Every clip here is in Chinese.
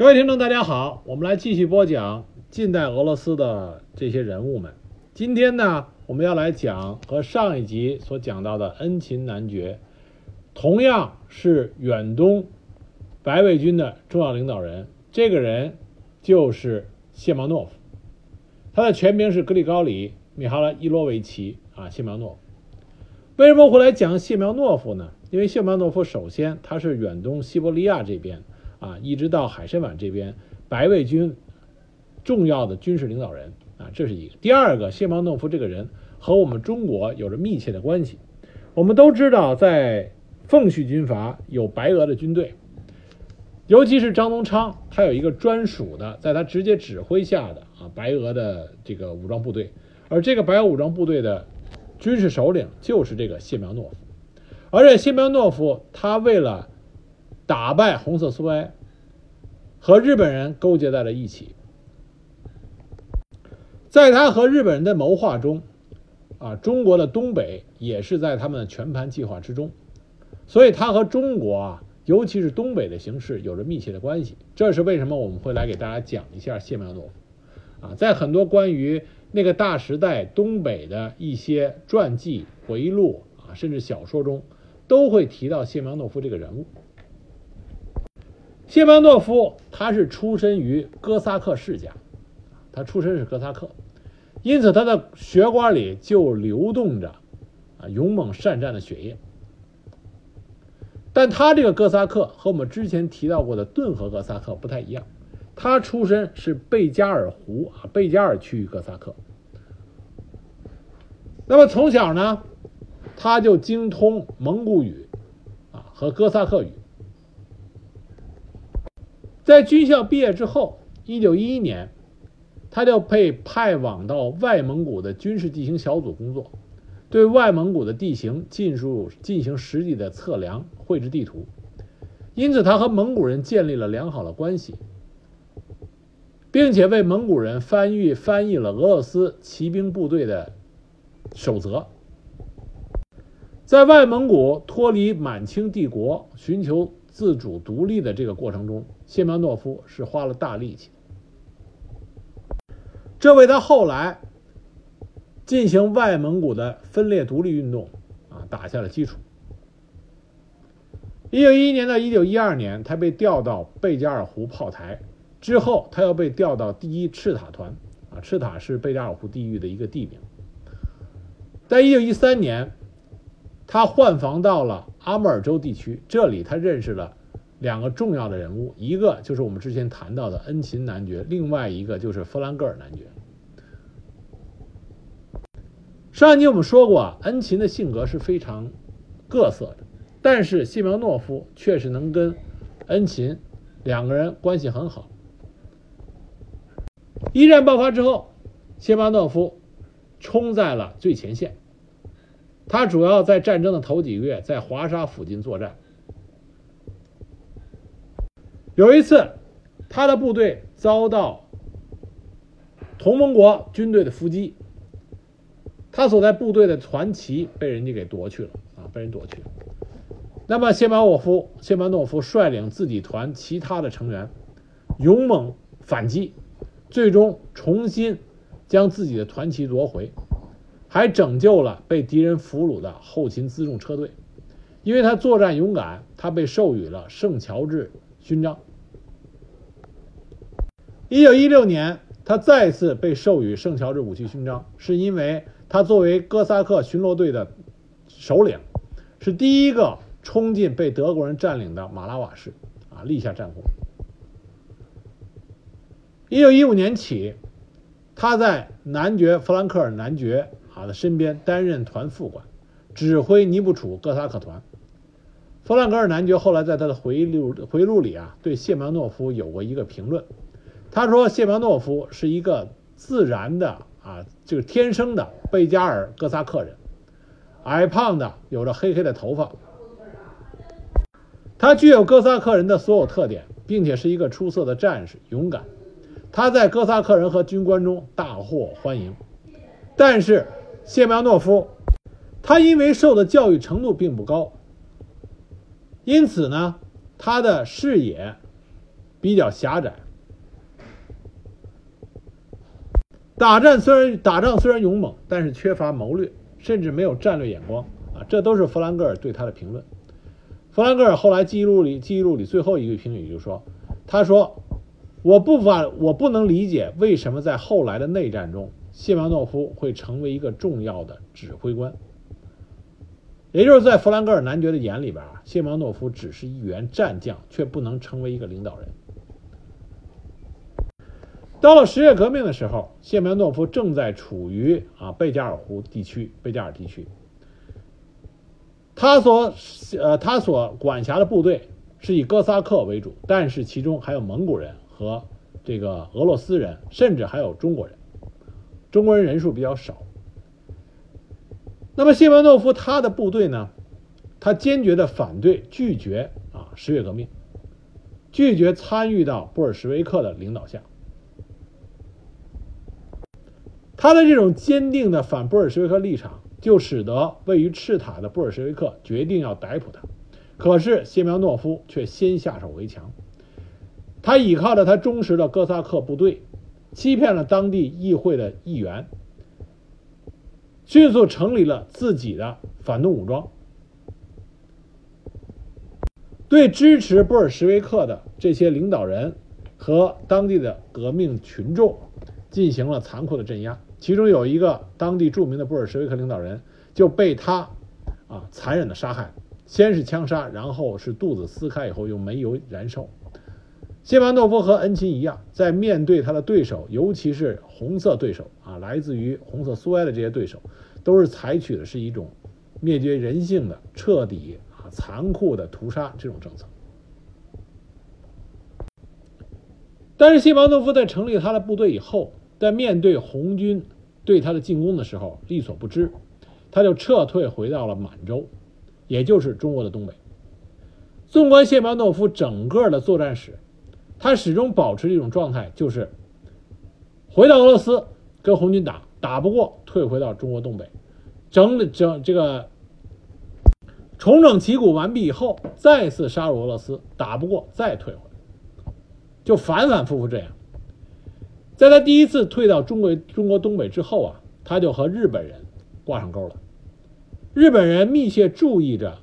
各位听众，大家好，我们来继续播讲近代俄罗斯的这些人物们。今天呢，我们要来讲和上一集所讲到的恩琴男爵，同样是远东白卫军的重要领导人。这个人就是谢苗诺夫，他的全名是格里高里·米哈拉伊罗维奇啊，谢苗诺夫。为什么会来讲谢苗诺夫呢？因为谢苗诺夫首先他是远东西伯利亚这边。啊，一直到海参崴这边，白卫军重要的军事领导人啊，这是一个。第二个，谢苗诺夫这个人和我们中国有着密切的关系。我们都知道，在奉系军阀有白俄的军队，尤其是张宗昌，他有一个专属的，在他直接指挥下的啊白俄的这个武装部队，而这个白俄武装部队的军事首领就是这个谢苗诺夫，而且谢苗诺夫他为了。打败红色苏维埃，和日本人勾结在了一起。在他和日本人的谋划中，啊，中国的东北也是在他们的全盘计划之中，所以他和中国啊，尤其是东北的形势有着密切的关系。这是为什么我们会来给大家讲一下谢苗诺夫啊，在很多关于那个大时代东北的一些传记、回忆录啊，甚至小说中，都会提到谢苗诺夫这个人物。谢班诺夫，他是出身于哥萨克世家，他出身是哥萨克，因此他的血管里就流动着啊勇猛善战的血液。但他这个哥萨克和我们之前提到过的顿河哥萨克不太一样，他出身是贝加尔湖啊贝加尔区域哥萨克。那么从小呢，他就精通蒙古语啊和哥萨克语。在军校毕业之后，一九一一年，他就被派往到外蒙古的军事地形小组工作，对外蒙古的地形进入进行实地的测量、绘制地图。因此，他和蒙古人建立了良好的关系，并且为蒙古人翻译翻译了俄罗斯骑兵部队的守则。在外蒙古脱离满清帝国、寻求自主独立的这个过程中。谢苗诺夫是花了大力气，这为他后来进行外蒙古的分裂独立运动啊打下了基础。一九一一年到一九一二年，他被调到贝加尔湖炮台，之后他又被调到第一赤塔团啊，赤塔是贝加尔湖地域的一个地名。在一九一三年，他换防到了阿穆尔州地区，这里他认识了。两个重要的人物，一个就是我们之前谈到的恩琴男爵，另外一个就是弗兰格尔男爵。上一集我们说过，恩琴的性格是非常各色的，但是谢苗诺夫确实能跟恩琴两个人关系很好。一战爆发之后，谢苗诺夫冲在了最前线，他主要在战争的头几个月在华沙附近作战。有一次，他的部队遭到同盟国军队的伏击，他所在部队的团旗被人家给夺去了啊，被人夺去了。那么谢马沃夫、谢马诺夫率领自己团其他的成员勇猛反击，最终重新将自己的团旗夺回，还拯救了被敌人俘虏的后勤辎重车队。因为他作战勇敢，他被授予了圣乔治勋章。一九一六年，他再次被授予圣乔治武器勋章，是因为他作为哥萨克巡逻队的首领，是第一个冲进被德国人占领的马拉瓦市，啊，立下战功。一九一五年起，他在男爵弗兰克尔男爵啊的身边担任团副官，指挥尼布楚哥萨克团。弗兰格尔男爵后来在他的回忆录回忆录里啊，对谢苗诺夫有过一个评论。他说：“谢苗诺夫是一个自然的啊，就是天生的贝加尔哥萨克人，矮胖的，有着黑黑的头发。他具有哥萨克人的所有特点，并且是一个出色的战士，勇敢。他在哥萨克人和军官中大获欢迎。但是，谢苗诺夫，他因为受的教育程度并不高，因此呢，他的视野。”比较狭窄。打战虽然打仗虽然勇猛，但是缺乏谋略，甚至没有战略眼光啊！这都是弗兰格尔对他的评论。弗兰格尔后来记录里记录里最后一个评语就说：“他说，我不法我不能理解为什么在后来的内战中，谢苗诺夫会成为一个重要的指挥官。也就是在弗兰格尔男爵的眼里边啊，谢苗诺夫只是一员战将，却不能成为一个领导人。”到了十月革命的时候，谢苗诺夫正在处于啊贝加尔湖地区，贝加尔地区。他所呃他所管辖的部队是以哥萨克为主，但是其中还有蒙古人和这个俄罗斯人，甚至还有中国人。中国人人数比较少。那么谢苗诺夫他的部队呢，他坚决的反对拒绝啊十月革命，拒绝参与到布尔什维克的领导下。他的这种坚定的反布尔什维克立场，就使得位于赤塔的布尔什维克决定要逮捕他。可是谢苗诺夫却先下手为强，他依靠着他忠实的哥萨克部队，欺骗了当地议会的议员，迅速成立了自己的反动武装，对支持布尔什维克的这些领导人和当地的革命群众进行了残酷的镇压。其中有一个当地著名的布尔什维克领导人就被他啊残忍的杀害，先是枪杀，然后是肚子撕开以后用煤油燃烧。谢苗诺夫和恩钦一样，在面对他的对手，尤其是红色对手啊，来自于红色苏埃的这些对手，都是采取的是一种灭绝人性的、彻底啊残酷的屠杀这种政策。但是谢苗诺夫在成立他的部队以后。在面对红军对他的进攻的时候，力所不支，他就撤退回到了满洲，也就是中国的东北。纵观谢苗诺夫整个的作战史，他始终保持一种状态，就是回到俄罗斯跟红军打，打不过退回到中国东北，整整这个重整旗鼓完毕以后，再次杀入俄罗斯，打不过再退回来，就反反复复这样。在他第一次退到中国中国东北之后啊，他就和日本人挂上钩了。日本人密切注意着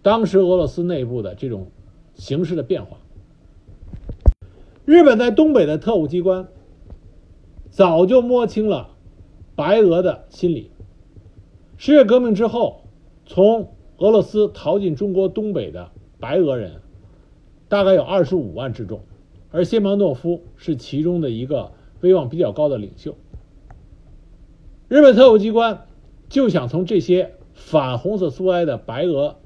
当时俄罗斯内部的这种形势的变化。日本在东北的特务机关早就摸清了白俄的心理。十月革命之后，从俄罗斯逃进中国东北的白俄人大概有二十五万之众。而谢苗诺夫是其中的一个威望比较高的领袖。日本特务机关就想从这些反红色苏维埃的白俄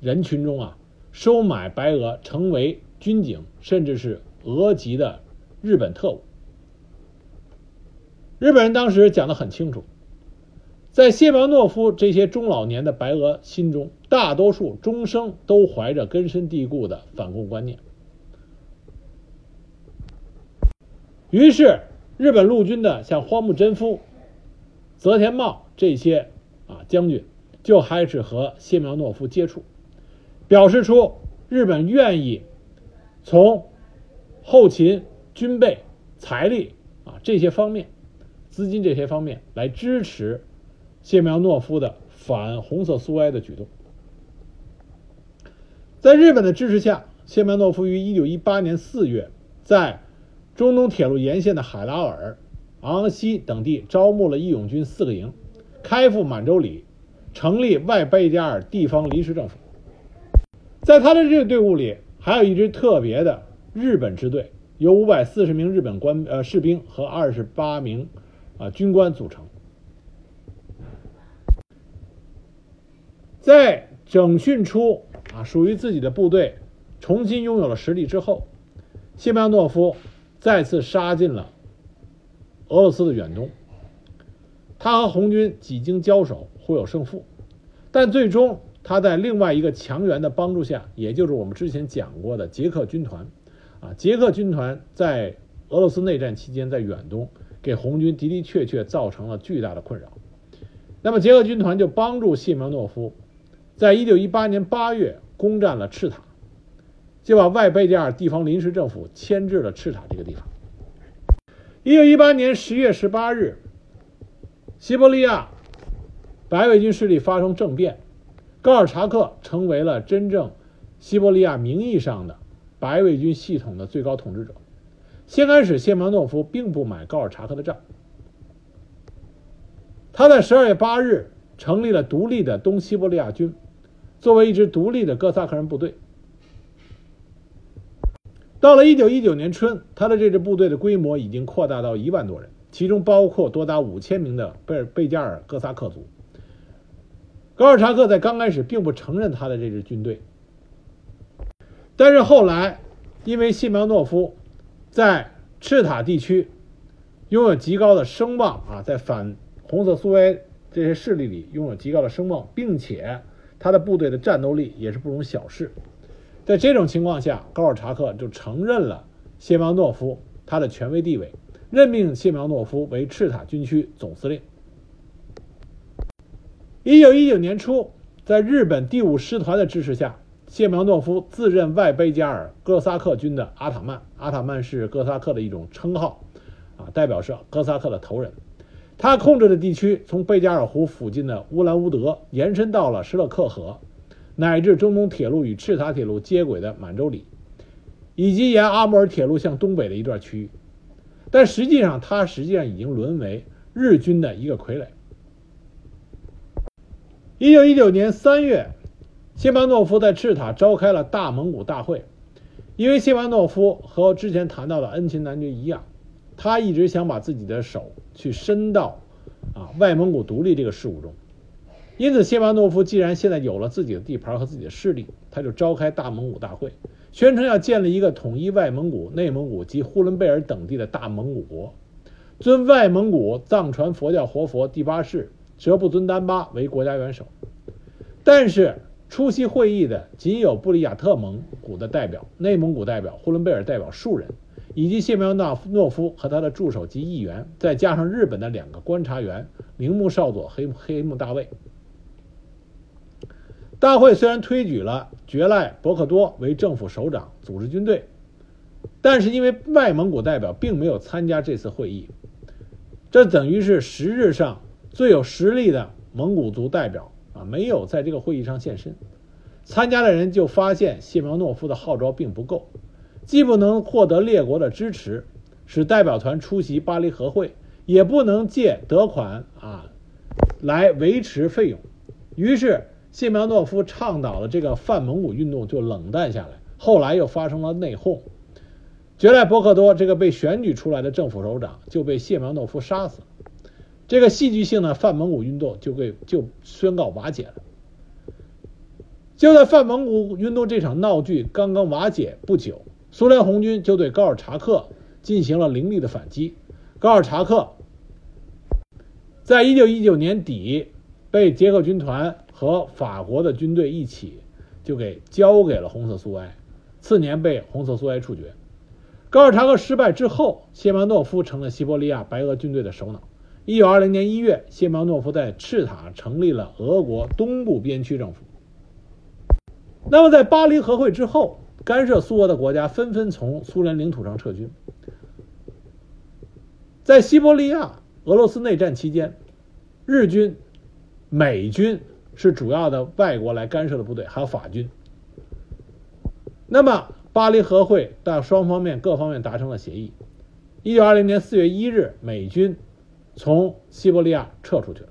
人群中啊，收买白俄成为军警，甚至是俄籍的日本特务。日本人当时讲的很清楚，在谢苗诺夫这些中老年的白俄心中，大多数终生都怀着根深蒂固的反共观念。于是，日本陆军的像荒木贞夫、泽田茂这些啊将军，就开始和谢苗诺夫接触，表示出日本愿意从后勤、军备、财力啊这些方面、资金这些方面来支持谢苗诺夫的反红色苏维埃的举动。在日本的支持下，谢苗诺夫于一九一八年四月在。中东铁路沿线的海拉尔、昂西等地招募了义勇军四个营，开赴满洲里，成立外贝加尔地方临时政府。在他的这个队伍里，还有一支特别的日本支队，由五百四十名日本官呃士兵和二十八名啊军官组成。在整训出啊属于自己的部队，重新拥有了实力之后，谢苗诺夫。再次杀进了俄罗斯的远东，他和红军几经交手，互有胜负，但最终他在另外一个强援的帮助下，也就是我们之前讲过的捷克军团，啊，捷克军团在俄罗斯内战期间在远东给红军的的确确造成了巨大的困扰，那么捷克军团就帮助谢苗诺夫，在一九一八年八月攻占了赤塔。就把外贝加尔地方临时政府迁至了赤塔这个地方。一九一八年十月十八日，西伯利亚白卫军势力发生政变，高尔察克成为了真正西伯利亚名义上的白卫军系统的最高统治者。先开始，谢苗诺夫并不买高尔察克的账。他在十二月八日成立了独立的东西伯利亚军，作为一支独立的哥萨克人部队。到了一九一九年春，他的这支部队的规模已经扩大到一万多人，其中包括多达五千名的贝尔贝加尔哥萨克族。高尔察克在刚开始并不承认他的这支军队，但是后来，因为谢苗诺夫。在赤塔地区拥有极高的声望啊，在反红色苏维埃这些势力里拥有极高的声望，并且他的部队的战斗力也是不容小视。在这种情况下，高尔察克就承认了谢苗诺夫他的权威地位，任命谢苗诺夫为赤塔军区总司令。一九一九年初，在日本第五师团的支持下。谢苗诺夫自任外贝加尔哥萨克军的阿塔曼，阿塔曼是哥萨克的一种称号，啊，代表是哥萨克的头人。他控制的地区从贝加尔湖附近的乌兰乌德延伸到了施勒克河，乃至中东铁路与赤塔铁路接轨的满洲里，以及沿阿穆尔铁路向东北的一段区域。但实际上，他实际上已经沦为日军的一个傀儡。一九一九年三月。谢巴诺夫在赤塔召开了大蒙古大会，因为谢巴诺夫和之前谈到的恩琴男爵一样，他一直想把自己的手去伸到啊外蒙古独立这个事务中，因此谢巴诺夫既然现在有了自己的地盘和自己的势力，他就召开大蒙古大会，宣称要建立一个统一外蒙古、内蒙古及呼伦贝尔等地的大蒙古国，尊外蒙古藏传佛教活佛第八世哲布尊丹巴为国家元首，但是。出席会议的仅有布里亚特蒙古的代表、内蒙古代表、呼伦贝尔代表数人，以及谢苗诺夫和他的助手及议员，再加上日本的两个观察员铃木少佐、黑黑木大卫。大会虽然推举了觉赖伯克多为政府首长，组织军队，但是因为外蒙古代表并没有参加这次会议，这等于是实质上最有实力的蒙古族代表。啊，没有在这个会议上现身，参加的人就发现谢苗诺夫的号召并不够，既不能获得列国的支持，使代表团出席巴黎和会，也不能借得款啊来维持费用，于是谢苗诺夫倡导的这个泛蒙古运动就冷淡下来。后来又发生了内讧，觉赖伯克多这个被选举出来的政府首长就被谢苗诺夫杀死。这个戏剧性的泛蒙古运动就被就宣告瓦解了。就在泛蒙古运动这场闹剧刚刚瓦解不久，苏联红军就对高尔察克进行了凌厉的反击。高尔察克在一九一九年底被捷克军团和法国的军队一起就给交给了红色苏维埃，次年被红色苏维埃处决。高尔察克失败之后，谢曼诺夫成了西伯利亚白俄军队的首脑。一九二零年一月，谢苗诺夫在赤塔成立了俄国东部边区政府。那么，在巴黎和会之后，干涉苏俄的国家纷纷从苏联领土上撤军。在西伯利亚俄罗斯内战期间，日军、美军是主要的外国来干涉的部队，还有法军。那么，巴黎和会到双方面各方面达成了协议。一九二零年四月一日，美军。从西伯利亚撤出去了，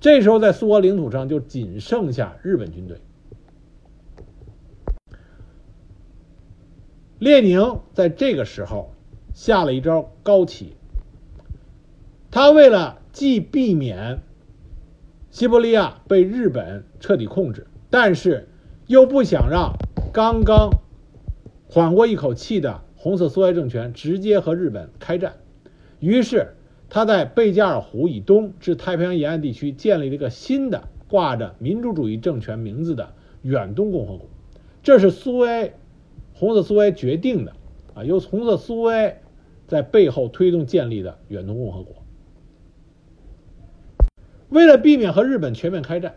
这时候在苏俄领土上就仅剩下日本军队。列宁在这个时候下了一招高棋，他为了既避免西伯利亚被日本彻底控制，但是又不想让刚刚缓过一口气的红色苏维埃政权直接和日本开战，于是。他在贝加尔湖以东至太平洋沿岸地区建立了一个新的挂着民主主义政权名字的远东共和国，这是苏维埃红色苏维埃决定的啊，由红色苏维埃在背后推动建立的远东共和国。为了避免和日本全面开战，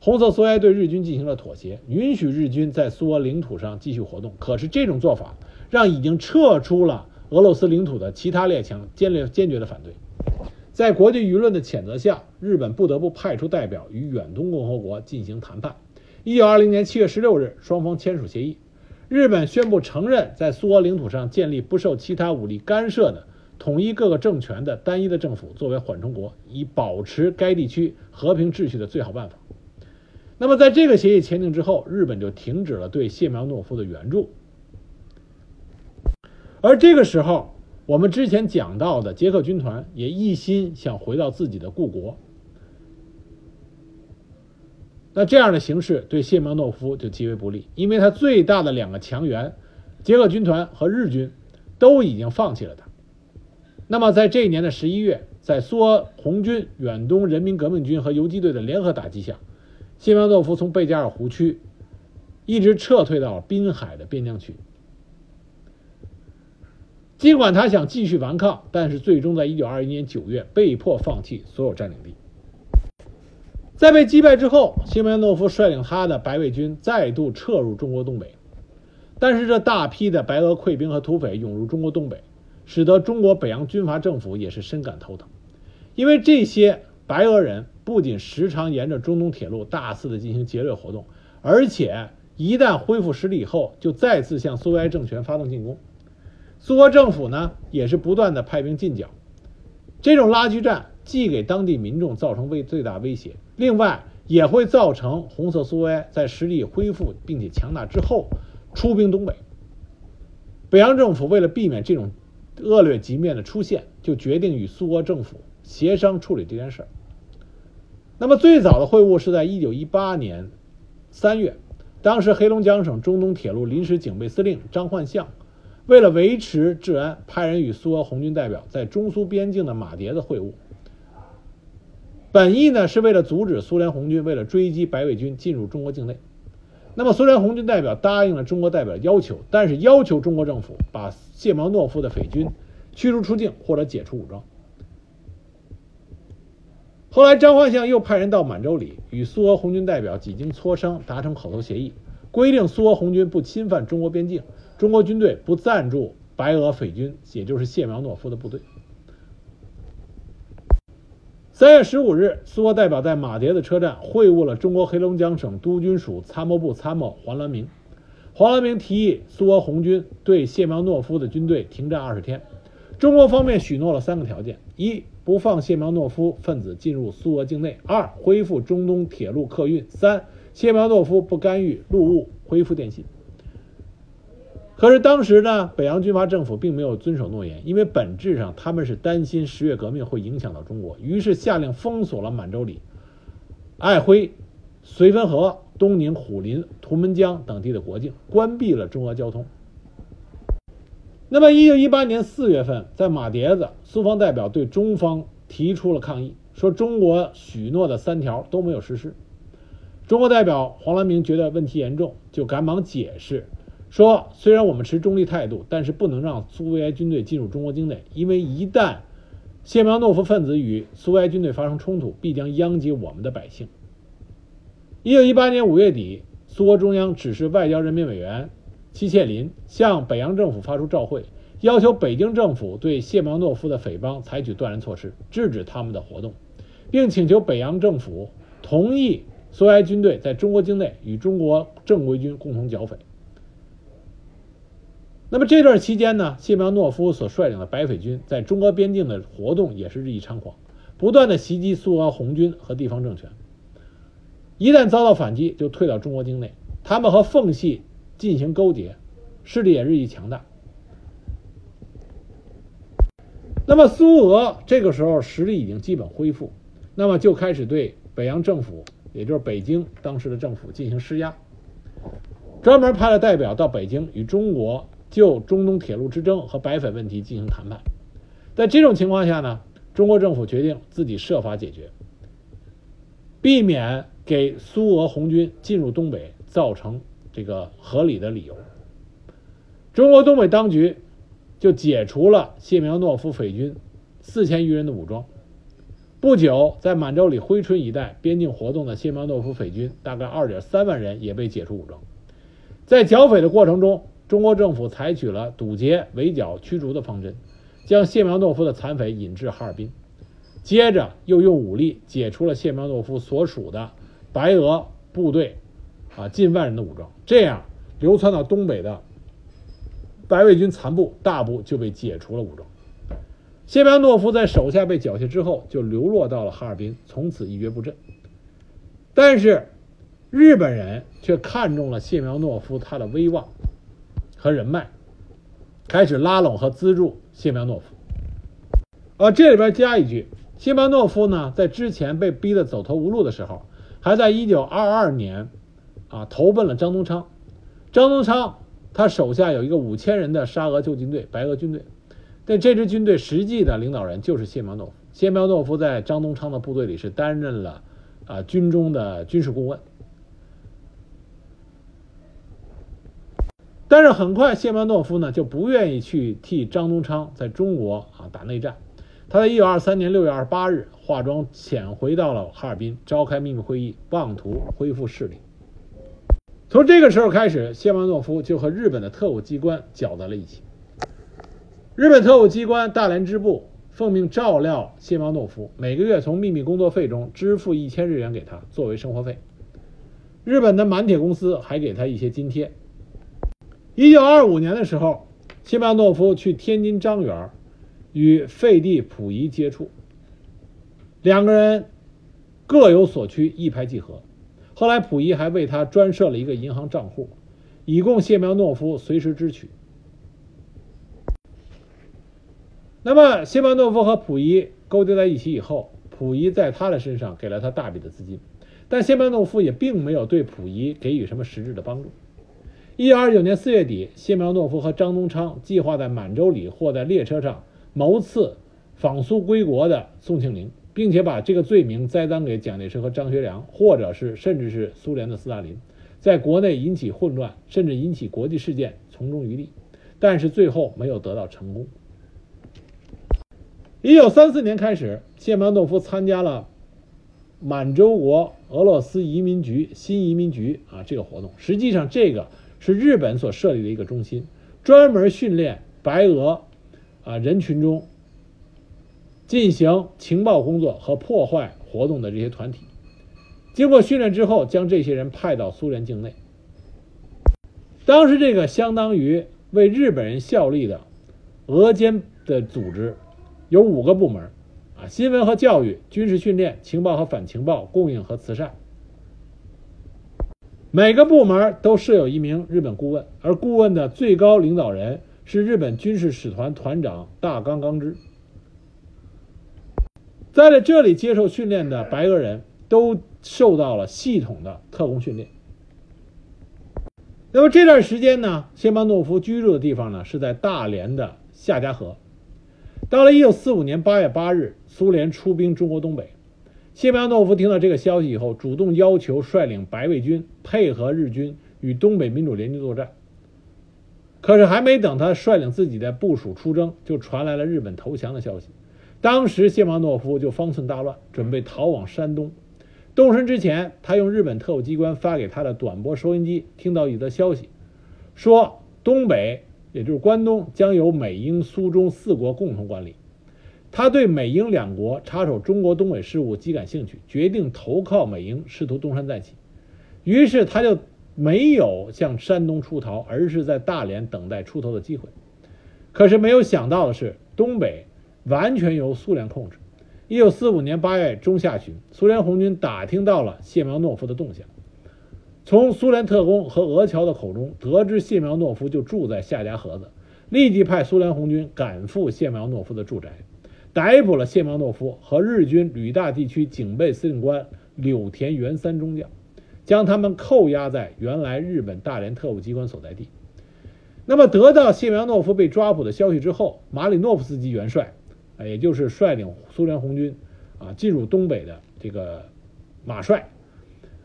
红色苏维埃对日军进行了妥协，允许日军在苏俄领土上继续活动。可是这种做法让已经撤出了俄罗斯领土的其他列强坚决坚决的反对。在国际舆论的谴责下，日本不得不派出代表与远东共和国进行谈判。一九二零年七月十六日，双方签署协议，日本宣布承认在苏俄领土上建立不受其他武力干涉的统一各个政权的单一的政府作为缓冲国，以保持该地区和平秩序的最好办法。那么，在这个协议签订之后，日本就停止了对谢苗诺夫的援助，而这个时候。我们之前讲到的捷克军团也一心想回到自己的故国，那这样的形势对谢苗诺夫就极为不利，因为他最大的两个强援，捷克军团和日军都已经放弃了他。那么在这一年的十一月，在苏俄红军、远东人民革命军和游击队的联合打击下，谢苗诺夫从贝加尔湖区一直撤退到滨海的边疆区。尽管他想继续顽抗，但是最终在一九二一年九月被迫放弃所有占领地。在被击败之后，谢苗诺夫率领他的白卫军再度撤入中国东北。但是这大批的白俄溃兵和土匪涌入中国东北，使得中国北洋军阀政府也是深感头疼。因为这些白俄人不仅时常沿着中东铁路大肆的进行劫掠活动，而且一旦恢复实力以后，就再次向苏维埃政权发动进攻。苏俄政府呢，也是不断的派兵进剿，这种拉锯战既给当地民众造成威最大威胁，另外也会造成红色苏维埃在实力恢复并且强大之后出兵东北。北洋政府为了避免这种恶劣局面的出现，就决定与苏俄政府协商处理这件事儿。那么最早的会晤是在一九一八年三月，当时黑龙江省中东铁路临时警备司令张焕相。为了维持治安，派人与苏俄红军代表在中苏边境的马迭子会晤。本意呢是为了阻止苏联红军为了追击白卫军进入中国境内。那么苏联红军代表答应了中国代表要求，但是要求中国政府把谢苗诺夫的匪军驱逐出境或者解除武装。后来张焕相又派人到满洲里与苏俄红军代表几经磋商，达成口头协议，规定苏俄红军不侵犯中国边境。中国军队不赞助白俄匪军，也就是谢苗诺夫的部队。三月十五日，苏俄代表在马迭的车站会晤了中国黑龙江省督军署参谋部参谋黄兰明。黄兰明提议苏俄红军对谢苗诺夫的军队停战二十天。中国方面许诺了三个条件：一、不放谢苗诺夫分子进入苏俄境内；二、恢复中东铁路客运；三、谢苗诺夫不干预陆务，恢复电信。可是当时呢，北洋军阀政府并没有遵守诺言，因为本质上他们是担心十月革命会影响到中国，于是下令封锁了满洲里、爱辉、绥芬河、东宁、虎林、图们江等地的国境，关闭了中俄交通。那么，一九一八年四月份，在马迭子，苏方代表对中方提出了抗议，说中国许诺的三条都没有实施。中国代表黄兰明觉得问题严重，就赶忙解释。说，虽然我们持中立态度，但是不能让苏维埃军队进入中国境内，因为一旦谢苗诺夫分子与苏维埃军队发生冲突，必将殃及我们的百姓。一九一八年五月底，苏俄中央指示外交人民委员戚切林向北洋政府发出照会，要求北京政府对谢苗诺夫的匪帮采取断然措施，制止他们的活动，并请求北洋政府同意苏维埃军队在中国境内与中国正规军共同剿匪。那么这段期间呢，谢苗诺夫所率领的白匪军在中俄边境的活动也是日益猖狂，不断的袭击苏俄红军和地方政权。一旦遭到反击，就退到中国境内。他们和奉系进行勾结，势力也日益强大。那么苏俄这个时候实力已经基本恢复，那么就开始对北洋政府，也就是北京当时的政府进行施压，专门派了代表到北京与中国。就中东铁路之争和白匪问题进行谈判，在这种情况下呢，中国政府决定自己设法解决，避免给苏俄红军进入东北造成这个合理的理由。中国东北当局就解除了谢苗诺夫匪军四千余人的武装，不久，在满洲里珲春一带边境活动的谢苗诺夫匪军大概二点三万人也被解除武装。在剿匪的过程中，中国政府采取了堵截、围剿、驱逐的方针，将谢苗诺夫的残匪引至哈尔滨，接着又用武力解除了谢苗诺夫所属的白俄部队啊近万人的武装，这样流窜到东北的白卫军残部大部就被解除了武装。谢苗诺夫在手下被缴械之后，就流落到了哈尔滨，从此一蹶不振。但是，日本人却看中了谢苗诺夫他的威望和人脉，开始拉拢和资助谢苗诺夫。啊，这里边加一句：谢苗诺夫呢，在之前被逼得走投无路的时候，还在1922年啊投奔了张宗昌。张宗昌他手下有一个五千人的沙俄救军队，白俄军队。但这支军队实际的领导人就是谢苗诺夫。谢苗诺夫在张宗昌的部队里是担任了啊军中的军事顾问。但是很快，谢苗诺夫呢就不愿意去替张宗昌在中国啊打内战。他在1923年6月28日化妆潜回到了哈尔滨，召开秘密会议，妄图恢复势力。从这个时候开始，谢苗诺夫就和日本的特务机关搅在了一起。日本特务机关大连支部奉命照料谢苗诺夫，每个月从秘密工作费中支付一千日元给他作为生活费。日本的满铁公司还给他一些津贴。一九二五年的时候，谢苗诺夫去天津张园与费蒂溥仪接触，两个人各有所趋，一拍即合。后来溥仪还为他专设了一个银行账户，以供谢苗诺夫随时支取。那么，谢苗诺夫和溥仪勾结在一起以后，溥仪在他的身上给了他大笔的资金，但谢苗诺夫也并没有对溥仪给予什么实质的帮助。一九二九年四月底，谢苗诺夫和张宗昌计划在满洲里或在列车上谋刺访苏归国的宋庆龄，并且把这个罪名栽赃给蒋介石和张学良，或者是甚至是苏联的斯大林，在国内引起混乱，甚至引起国际事件，从中渔利，但是最后没有得到成功。一九三四年开始，谢苗诺夫参加了满洲国俄罗斯移民局新移民局啊这个活动。实际上，这个是日本所设立的一个中心，专门训练白俄啊人群中进行情报工作和破坏活动的这些团体。经过训练之后，将这些人派到苏联境内。当时，这个相当于为日本人效力的俄奸的组织。有五个部门，啊，新闻和教育、军事训练、情报和反情报、供应和慈善。每个部门都设有一名日本顾问，而顾问的最高领导人是日本军事使团团长大冈纲之。在这里接受训练的白俄人都受到了系统的特工训练。那么这段时间呢，谢巴诺夫居住的地方呢是在大连的夏家河。到了一九四五年八月八日，苏联出兵中国东北。谢苗诺夫听到这个消息以后，主动要求率领白卫军配合日军与东北民主联军作战。可是还没等他率领自己的部署出征，就传来了日本投降的消息。当时谢苗诺夫就方寸大乱，准备逃往山东。动身之前，他用日本特务机关发给他的短波收音机听到一则消息，说东北。也就是关东将由美英苏中四国共同管理。他对美英两国插手中国东北事务极感兴趣，决定投靠美英，试图东山再起。于是他就没有向山东出逃，而是在大连等待出头的机会。可是没有想到的是，东北完全由苏联控制。一九四五年八月中下旬，苏联红军打听到了谢苗诺夫的动向。从苏联特工和俄侨的口中得知，谢苗诺夫就住在夏家河子，立即派苏联红军赶赴谢苗诺夫的住宅，逮捕了谢苗诺夫和日军旅大地区警备司令官柳田元三中将，将他们扣押在原来日本大连特务机关所在地。那么，得到谢苗诺夫被抓捕的消息之后，马里诺夫斯基元帅，啊，也就是率领苏联红军啊进入东北的这个马帅，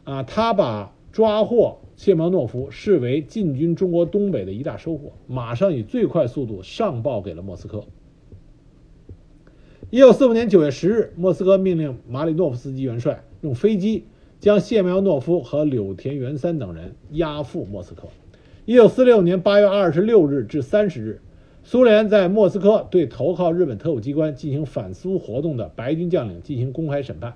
啊，他把。抓获谢苗诺夫视为进军中国东北的一大收获，马上以最快速度上报给了莫斯科。一九四五年九月十日，莫斯科命令马里诺夫斯基元帅用飞机将谢苗诺夫和柳田元三等人押赴莫斯科。一九四六年八月二十六日至三十日，苏联在莫斯科对投靠日本特务机关进行反苏活动的白军将领进行公开审判，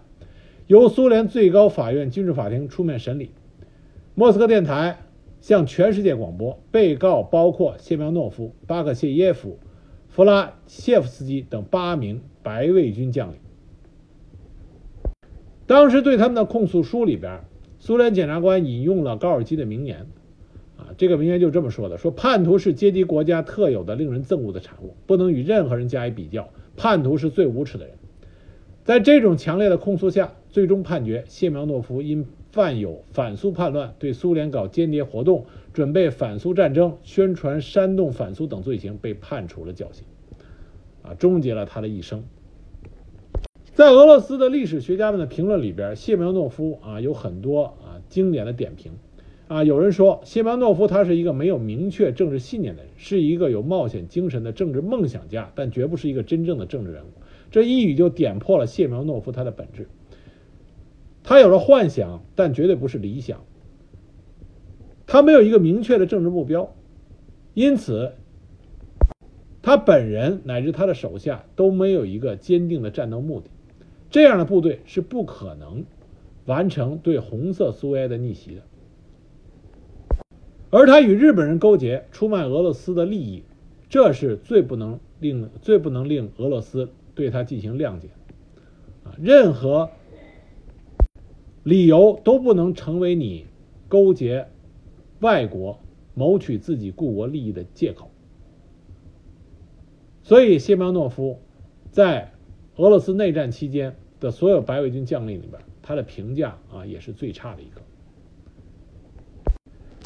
由苏联最高法院军事法庭出面审理。莫斯科电台向全世界广播，被告包括谢苗诺夫、巴克谢耶夫、弗拉谢夫斯基等八名。白卫军将领，当时对他们的控诉书里边，苏联检察官引用了高尔基的名言，啊，这个名言就这么说的：说叛徒是阶级国家特有的、令人憎恶的产物，不能与任何人加以比较。叛徒是最无耻的人。在这种强烈的控诉下，最终判决谢苗诺夫因犯有反苏叛乱、对苏联搞间谍活动、准备反苏战争、宣传煽动反苏等罪行，被判处了绞刑。啊，终结了他的一生。在俄罗斯的历史学家们的评论里边，谢苗诺夫啊有很多啊经典的点评。啊，有人说谢苗诺夫他是一个没有明确政治信念的人，是一个有冒险精神的政治梦想家，但绝不是一个真正的政治人物。这一语就点破了谢苗诺夫他的本质。他有了幻想，但绝对不是理想。他没有一个明确的政治目标，因此。他本人乃至他的手下都没有一个坚定的战斗目的，这样的部队是不可能完成对红色苏维埃的逆袭的。而他与日本人勾结，出卖俄罗斯的利益，这是最不能令最不能令俄罗斯对他进行谅解。啊，任何理由都不能成为你勾结外国谋取自己故国利益的借口。所以，谢苗诺夫在俄罗斯内战期间的所有白卫军将领里边，他的评价啊也是最差的一个。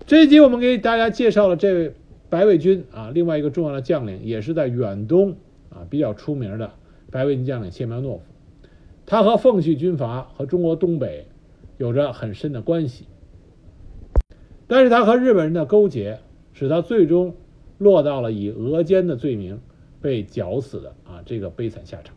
这一集我们给大家介绍了这位白卫军啊另外一个重要的将领，也是在远东啊比较出名的白卫军将领谢苗诺夫。他和奉系军阀和中国东北有着很深的关系，但是他和日本人的勾结，使他最终落到了以俄奸的罪名。被绞死的啊，这个悲惨下场。